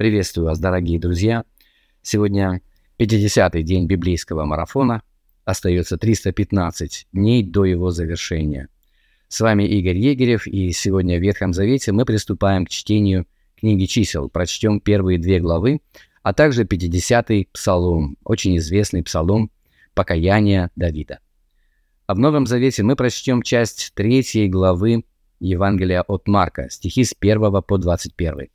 Приветствую вас, дорогие друзья. Сегодня 50-й день библейского марафона. Остается 315 дней до его завершения. С вами Игорь Егерев, и сегодня в Ветхом Завете мы приступаем к чтению книги чисел. Прочтем первые две главы, а также 50-й псалом, очень известный псалом покаяния Давида. А в Новом Завете мы прочтем часть третьей главы Евангелия от Марка, стихи с 1 по 21.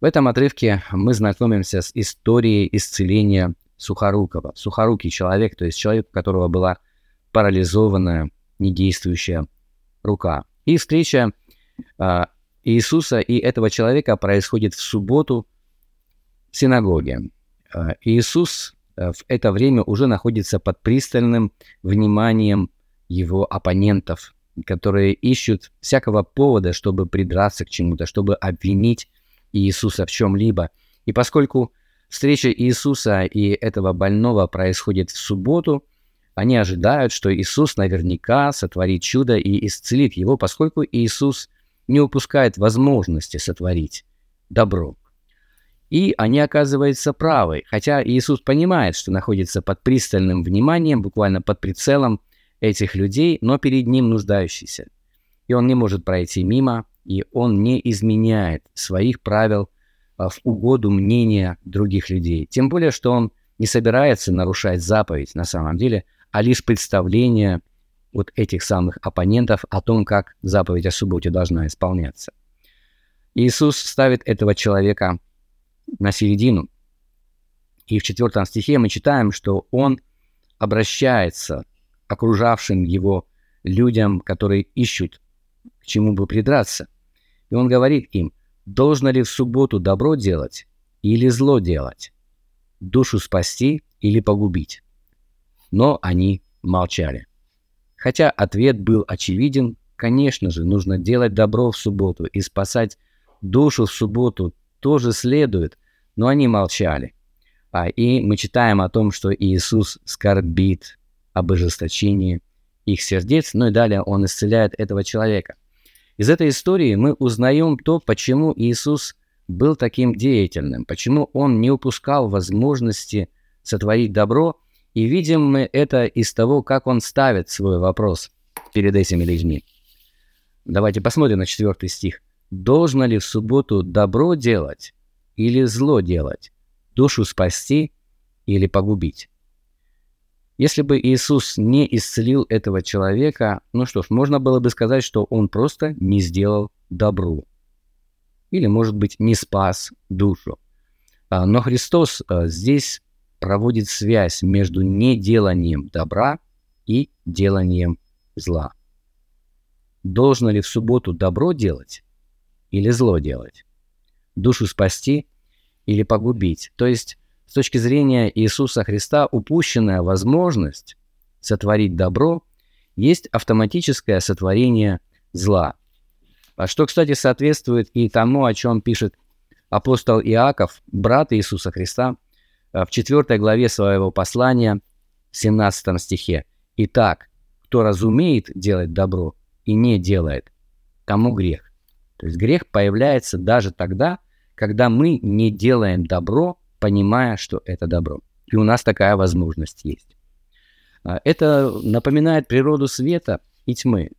В этом отрывке мы знакомимся с историей исцеления Сухорукова. Сухорукий человек, то есть человек, у которого была парализованная, недействующая рука. И встреча э, Иисуса и этого человека происходит в субботу в синагоге. Э, Иисус в это время уже находится под пристальным вниманием его оппонентов, которые ищут всякого повода, чтобы придраться к чему-то, чтобы обвинить Иисуса в чем-либо. И поскольку встреча Иисуса и этого больного происходит в субботу, они ожидают, что Иисус наверняка сотворит чудо и исцелит его, поскольку Иисус не упускает возможности сотворить добро. И они оказываются правы, хотя Иисус понимает, что находится под пристальным вниманием, буквально под прицелом этих людей, но перед ним нуждающийся. И он не может пройти мимо, и он не изменяет своих правил а, в угоду мнения других людей. Тем более, что он не собирается нарушать заповедь на самом деле, а лишь представление вот этих самых оппонентов о том, как заповедь о субботе должна исполняться. Иисус ставит этого человека на середину. И в четвертом стихе мы читаем, что он обращается к окружавшим его людям, которые ищут к чему бы придраться. И он говорит им, должно ли в субботу добро делать или зло делать, душу спасти или погубить. Но они молчали. Хотя ответ был очевиден, конечно же, нужно делать добро в субботу и спасать душу в субботу тоже следует, но они молчали. А, и мы читаем о том, что Иисус скорбит об ожесточении их сердец, ну и далее он исцеляет этого человека. Из этой истории мы узнаем то, почему Иисус был таким деятельным, почему он не упускал возможности сотворить добро, и видим мы это из того, как он ставит свой вопрос перед этими людьми. Давайте посмотрим на четвертый стих. «Должно ли в субботу добро делать или зло делать, душу спасти или погубить?» Если бы Иисус не исцелил этого человека, ну что ж, можно было бы сказать, что он просто не сделал добру. Или, может быть, не спас душу. А, но Христос а, здесь проводит связь между неделанием добра и деланием зла. Должно ли в субботу добро делать или зло делать? Душу спасти или погубить? То есть с точки зрения Иисуса Христа упущенная возможность сотворить добро есть автоматическое сотворение зла. А что, кстати, соответствует и тому, о чем пишет апостол Иаков, брат Иисуса Христа, э, в 4 главе своего послания, в 17 стихе. «Итак, кто разумеет делать добро и не делает, тому грех». То есть грех появляется даже тогда, когда мы не делаем добро понимая, что это добро. И у нас такая возможность есть. А, это напоминает природу света и тьмы.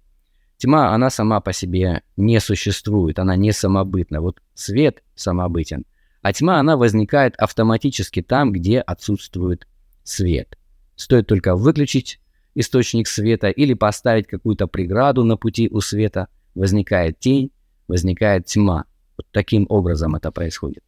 Тьма, она сама по себе не существует, она не самобытна. Вот свет самобытен, а тьма, она возникает автоматически там, где отсутствует свет. Стоит только выключить источник света или поставить какую-то преграду на пути у света, возникает тень, возникает тьма. Вот таким образом это происходит.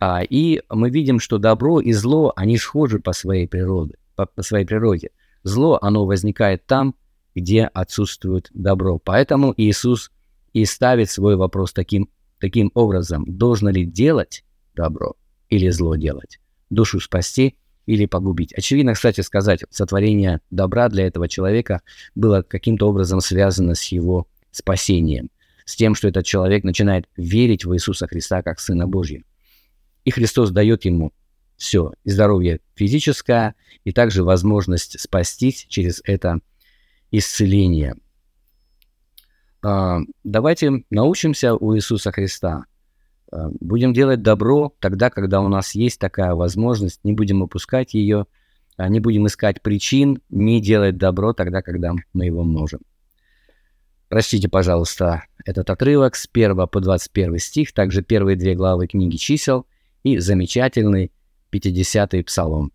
А, и мы видим, что добро и зло, они схожи по своей природе. По, по своей природе. Зло, оно возникает там, где отсутствует добро. Поэтому Иисус и ставит свой вопрос таким, таким образом. Должно ли делать добро или зло делать? Душу спасти или погубить? Очевидно, кстати сказать, сотворение добра для этого человека было каким-то образом связано с его спасением. С тем, что этот человек начинает верить в Иисуса Христа как Сына Божьего. И Христос дает ему все, и здоровье физическое, и также возможность спастись через это исцеление. А, давайте научимся у Иисуса Христа. Э, будем делать добро тогда, когда у нас есть такая возможность, не будем упускать ее, а не будем искать причин не делать добро тогда, когда мы его можем. Простите, пожалуйста, этот отрывок с 1 по 21 стих, также первые две главы книги чисел и замечательный 50-й псалом.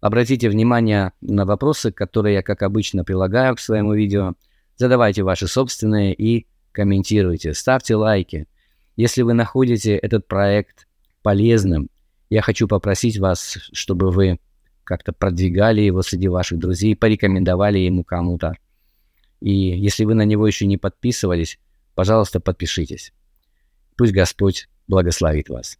Обратите внимание на вопросы, которые я, как обычно, прилагаю к своему видео. Задавайте ваши собственные и комментируйте, ставьте лайки. Если вы находите этот проект полезным, я хочу попросить вас, чтобы вы как-то продвигали его среди ваших друзей, порекомендовали ему кому-то. И если вы на него еще не подписывались, пожалуйста, подпишитесь. Пусть Господь благословит вас.